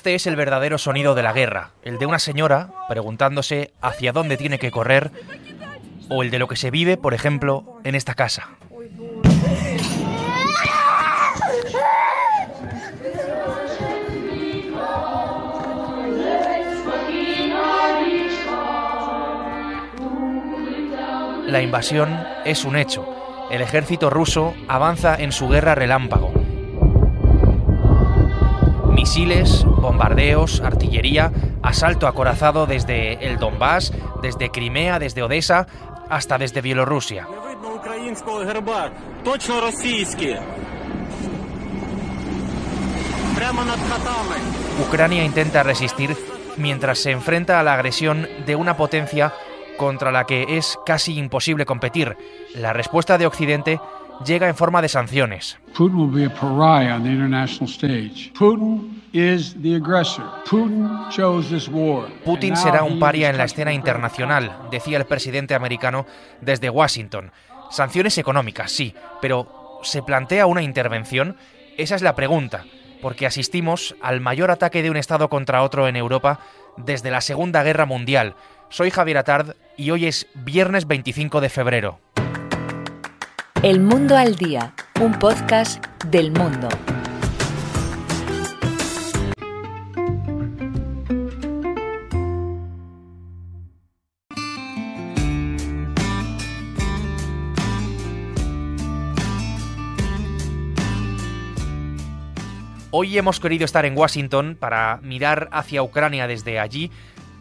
Este es el verdadero sonido de la guerra, el de una señora preguntándose hacia dónde tiene que correr o el de lo que se vive, por ejemplo, en esta casa. La invasión es un hecho. El ejército ruso avanza en su guerra relámpago misiles, bombardeos, artillería, asalto acorazado desde el Donbass, desde Crimea, desde Odessa, hasta desde Bielorrusia. Ucrania intenta resistir mientras se enfrenta a la agresión de una potencia contra la que es casi imposible competir. La respuesta de Occidente llega en forma de sanciones. Putin será un paria en la escena internacional, decía el presidente americano desde Washington. Sanciones económicas, sí, pero ¿se plantea una intervención? Esa es la pregunta, porque asistimos al mayor ataque de un Estado contra otro en Europa desde la Segunda Guerra Mundial. Soy Javier Atard y hoy es viernes 25 de febrero. El Mundo al Día, un podcast del mundo. Hoy hemos querido estar en Washington para mirar hacia Ucrania desde allí,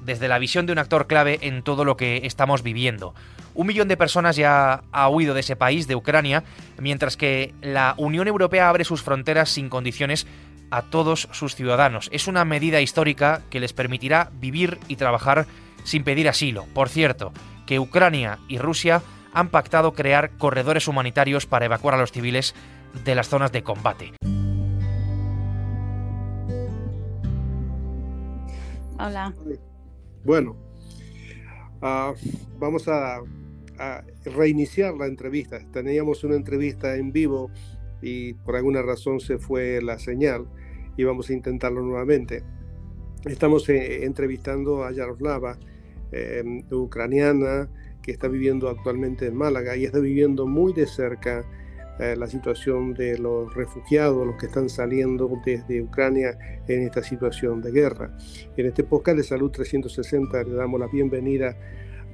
desde la visión de un actor clave en todo lo que estamos viviendo. Un millón de personas ya ha huido de ese país, de Ucrania, mientras que la Unión Europea abre sus fronteras sin condiciones a todos sus ciudadanos. Es una medida histórica que les permitirá vivir y trabajar sin pedir asilo. Por cierto, que Ucrania y Rusia han pactado crear corredores humanitarios para evacuar a los civiles de las zonas de combate. Hola. Bueno, ah, vamos a reiniciar la entrevista. Teníamos una entrevista en vivo y por alguna razón se fue la señal y vamos a intentarlo nuevamente. Estamos eh, entrevistando a Yaroslava, eh, ucraniana, que está viviendo actualmente en Málaga y está viviendo muy de cerca eh, la situación de los refugiados, los que están saliendo desde Ucrania en esta situación de guerra. En este podcast de Salud 360 le damos la bienvenida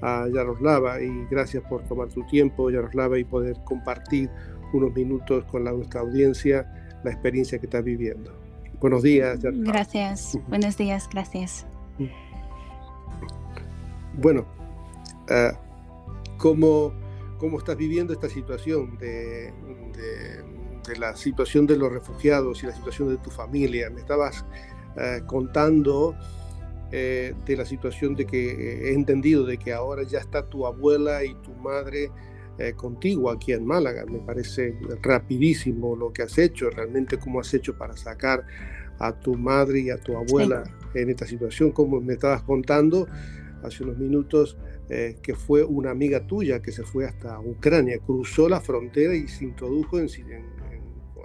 a Yaroslava y gracias por tomar tu tiempo, Yaroslava, y poder compartir unos minutos con la, nuestra audiencia la experiencia que estás viviendo. Buenos días. Yaroslava. Gracias. Buenos días, gracias. Bueno, uh, ¿cómo, ¿cómo, estás viviendo esta situación de, de, de, la situación de los refugiados y la situación de tu familia? Me estabas uh, contando eh, de la situación de que eh, he entendido de que ahora ya está tu abuela y tu madre eh, contigo aquí en Málaga. Me parece rapidísimo lo que has hecho, realmente cómo has hecho para sacar a tu madre y a tu abuela en esta situación, como me estabas contando hace unos minutos, que fue una amiga tuya que se fue hasta Ucrania, cruzó la frontera y se introdujo en, en,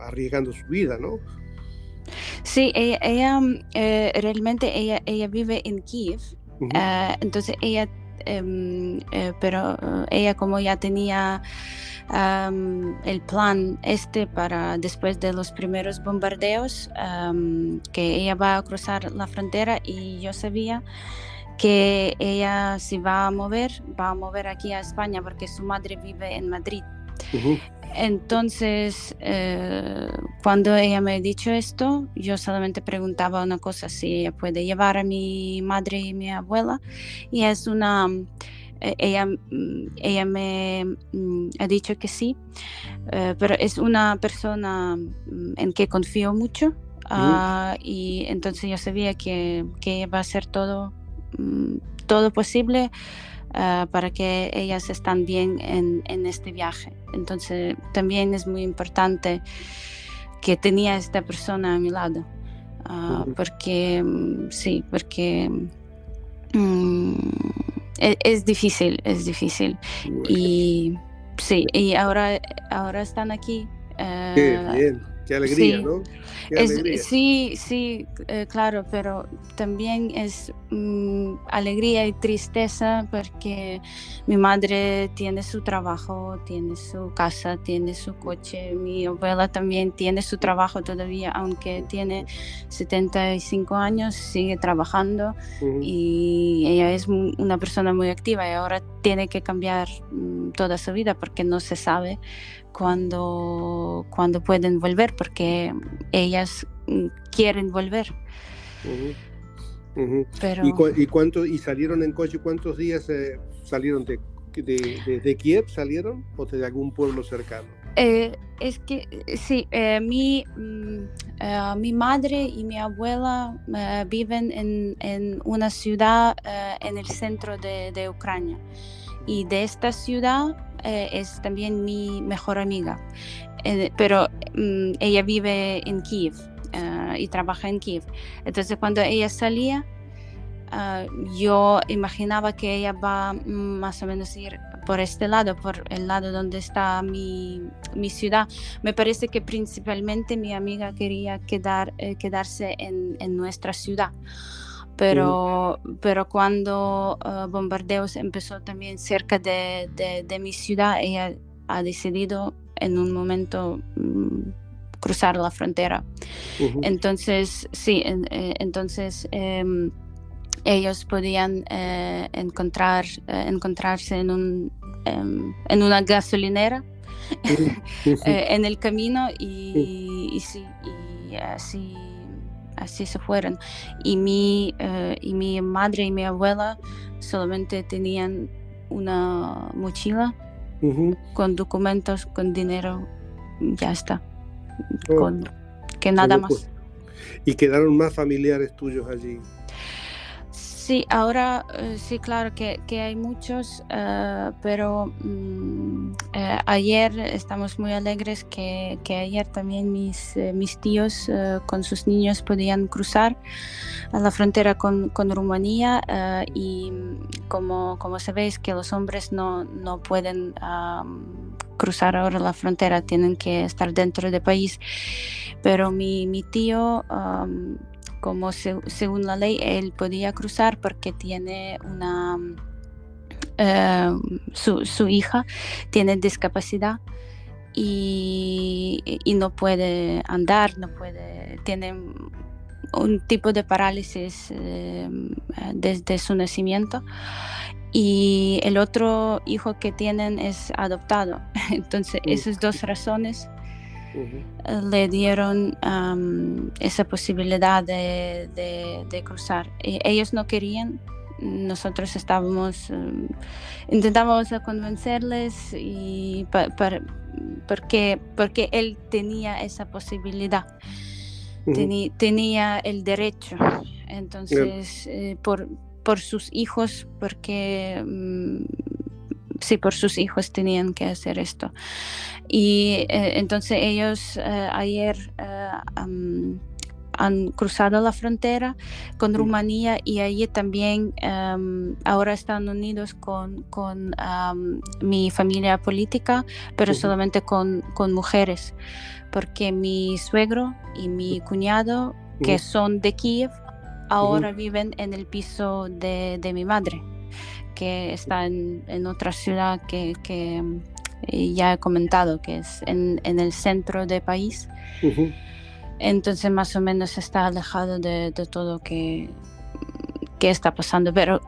arriesgando su vida, ¿no? Sí, ella, ella eh, realmente ella, ella vive en Kiev Uh, entonces ella, um, uh, pero ella como ya tenía um, el plan este para después de los primeros bombardeos, que ella va a cruzar la frontera y yo sabía que ella se va a mover, va a mover aquí a España porque su madre vive en Madrid. Entonces, eh, cuando ella me ha dicho esto, yo solamente preguntaba una cosa, si ella puede llevar a mi madre y mi abuela. Y es una, eh, ella, mm, ella me mm, ha dicho que sí, eh, pero es una persona mm, en que confío mucho. Ah, y entonces yo sabía que, que va a hacer todo, todo posible Ah, para que ellas estén bien en, en, este viaje. Entonces también es muy importante que tenía esta persona a mi lado, uh, porque mm, sí, porque um, es, es, difícil, es difícil. Y sí, y ahora, ahora están aquí. Qué bien. Qué alegría, sí. ¿no? Qué Es, alegría. sí, sí, eh, claro, pero también es mm, alegría y tristeza porque mi madre tiene su trabajo, tiene su casa, tiene su coche, mi abuela también tiene su trabajo todavía, aunque tiene 75 años, sigue trabajando Ujú. y ella es una persona muy activa y ahora tiene que cambiar mm, toda su vida porque no se sabe cuándo, cuándo pueden volver porque ellas mm, quieren volver, pero ¿Y, cu- y cuánto, ¿Y salieron en coche? ¿Cuántos días eh, salieron de, de, de- de Kiev? ¿Salieron o de algún pueblo cercano? Eh, es que eh, sí, eh, mi, mm, eh, mi madre y mi abuela viven en, en una ciudad en el centro de, Ucrania y de esta ciudad es también mi mejor amiga, pero mm, ella vive en Kiev y trabaja en Kiev. Entonces cuando ella salía, ah, yo imaginaba que ella va mm, más o menos ir por este lado, por el lado donde está mi, mi ciudad. Me parece que principalmente mi amiga quería quedar, eh, quedarse en, en nuestra ciudad. Pero, pero cuando ah, bombardeos empezó también cerca de, de- de mi ciudad, ella ha decidido en un momento mm, cruzar la frontera. Entonces, sí, en- eh, entonces em, ellos podían eh, encontrar, eh, encontrarse en, un, em, en una gasolinera eh, en el camino y, y sí, y así, así se fueron. Y mi, y mi madre y mi abuela solamente tenían una mochila con documentos, con dinero, ya está. Oh, Con, que nada más. locura. Y quedaron más familiares tuyos allí. Sí, ahora eh, sí, claro que, que hay muchos, eh, pero mm, eh, ayer estamos muy alegres que, que ayer también mis, mis tíos con sus niños podían cruzar a la frontera con, con Rumanía y mm, como, como sabéis que los hombres no, no pueden am, cruzar ahora la frontera, tienen que estar dentro del país, pero mi, mi tío... am, como se- según la ley él podía cruzar porque tiene una eh, su, su hija tiene discapacidad y, y no puede andar, no puede, tiene un tipo de parálisis eh, desde su nacimiento y el otro hijo que tienen es adoptado. Entonces, esas dos razones Le dieron esa posibilidad de, de- de cruzar. E- ellos no querían, nosotros estábamos, em, intentábamos convencerles y pa- porque, porque él tenía esa posibilidad, teni- tenía el derecho. Entonces, eh, por, por sus hijos, porque mm, sí, por sus hijos tenían que hacer esto. Y eh, entonces ellos eh, ayer eh, han cruzado la frontera con. Rumanía y allí también am, ahora están unidos con, con mi familia política, pero solamente con, con mujeres, porque mi suegro y mi cuñado, que son de Kiev, ahora viven en el piso de, de, mi madre, que está en, en otra ciudad que, que, ya he comentado, que es en, en el centro del país. Entonces más o menos está alejado de, de todo que, que está pasando. Pero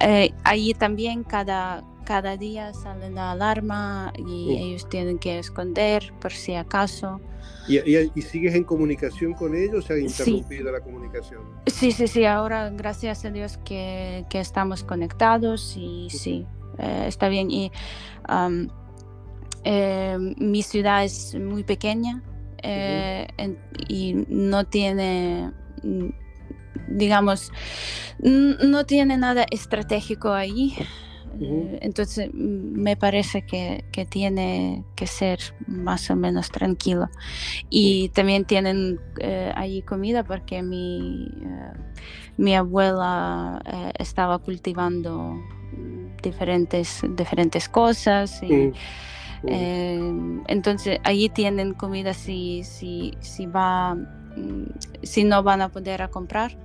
eh, ahí también cada, cada día sale la alarma y ellos tienen que esconder por si acaso. ¿Y, y, sigues en comunicación con ellos? ¿Se ha interrumpido la comunicación? Sí, sí, sí. Ahora, gracias a Dios que, que estamos conectados y sí, eh, está bien. Y eh, mi ciudad es muy pequeña eh, y no tiene digamos, no tiene nada estratégico ahí. Eh, entonces me parece que, que, tiene que ser más o menos tranquilo. Y también tienen eh, ahí comida porque mi, eh, mi abuela estaba cultivando diferentes, diferentes cosas. Y, entonces allí tienen comida si, si, si, va, mm, si no van a poder a comprar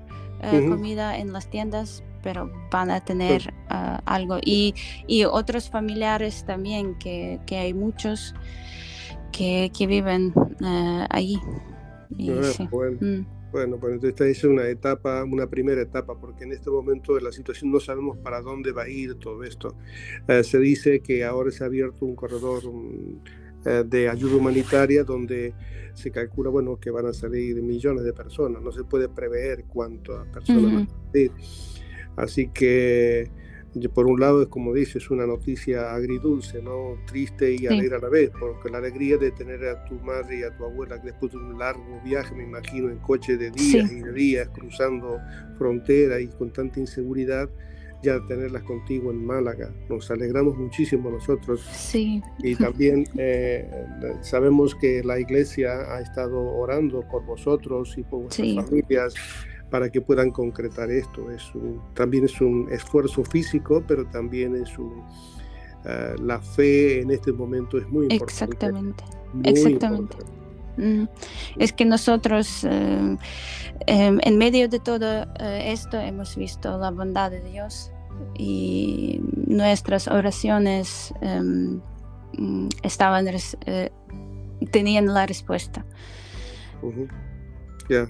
comida en las tiendas pero van a tener ah, algo. Y, y, otros familiares también, que, que hay muchos que, que viven uh, allí. Ah, bueno. Mm. Bueno, pues esta es una etapa, una primera etapa, porque en este momento de la situación no sabemos para dónde va a ir todo esto. Se dice que ahora se ha abierto un corredor eh, de ayuda humanitaria donde se calcula, bueno, que van a salir millones de personas. No se puede prever cuántas personas van a salir. Así que por un lado es como dices, una noticia agridulce, ¿no? Triste y alegre a la vez, porque la alegría de tener a tu madre y a tu abuela después de un largo viaje, me imagino, en coche de días y de días, cruzando frontera y con tanta inseguridad, ya tenerlas contigo en Málaga. Nos alegramos muchísimo nosotros. Sí. Y también eh, sabemos que la iglesia ha estado orando por vosotros y por vuestras familias para que puedan concretar esto. Es también es un esfuerzo físico, pero también es un, eh, la fe en este momento es muy importante. Exactamente, exactamente. Mm. Es que nosotros eh, em, en medio de todo eh, esto hemos visto la bondad de Dios y nuestras oraciones em, mm, estaban tenían la respuesta. Ya.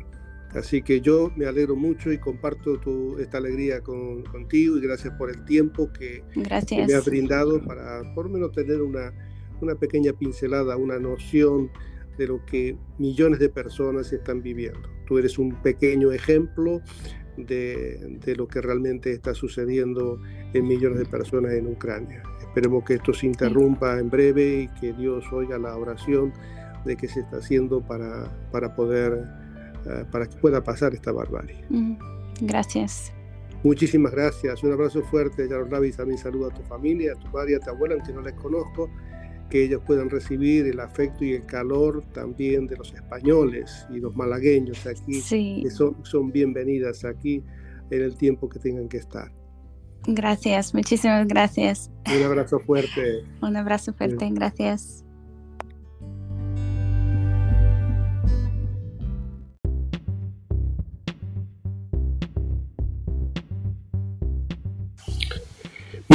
Así que yo me alegro mucho y comparto tu, esta alegría con, contigo y gracias por el tiempo que, me has brindado para por lo menos tener una, una pequeña pincelada, una noción de lo que millones de personas están viviendo. Tú eres un pequeño ejemplo de, de, lo que realmente está sucediendo en millones de personas en Ucrania. Esperemos que esto se interrumpa en breve y que Dios oiga la oración de que se está haciendo para, para poder para que pueda pasar esta barbarie. Gracias. Muchísimas gracias. Un abrazo fuerte, Yaroslav, y también saludo a tu familia, a tu madre, a tu abuela, aunque no les conozco, que ellos puedan recibir el afecto y el calor también de los españoles y los malagueños aquí, que son, son bienvenidas aquí en el tiempo que tengan que estar. Gracias, muchísimas gracias. Un abrazo fuerte. Un abrazo fuerte, gracias.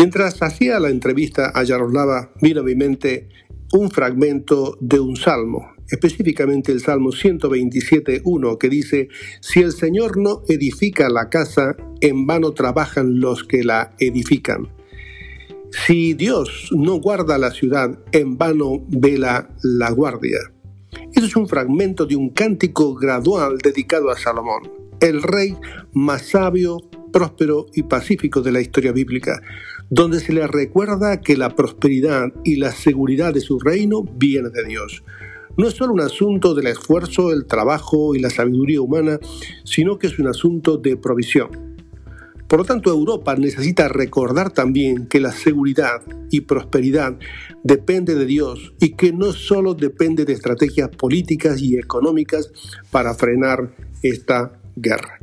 Mientras hacía la entrevista a Yaroslava, vino a mi mente un fragmento de un salmo, específicamente el Salmo 127.1, que dice, Si el Señor no edifica la casa, en vano trabajan los que la edifican. Si Dios no guarda la ciudad, en vano vela la guardia. Eso es un fragmento de un cántico gradual dedicado a Salomón, el rey más sabio, próspero y pacífico de la historia bíblica, donde se le recuerda que la prosperidad y la seguridad de su reino viene de Dios. No es solo un asunto del esfuerzo, el trabajo y la sabiduría humana, sino que es un asunto de provisión. Por lo tanto, Europa necesita recordar también que la seguridad y prosperidad depende de Dios y que no solo depende de estrategias políticas y económicas para frenar esta guerra.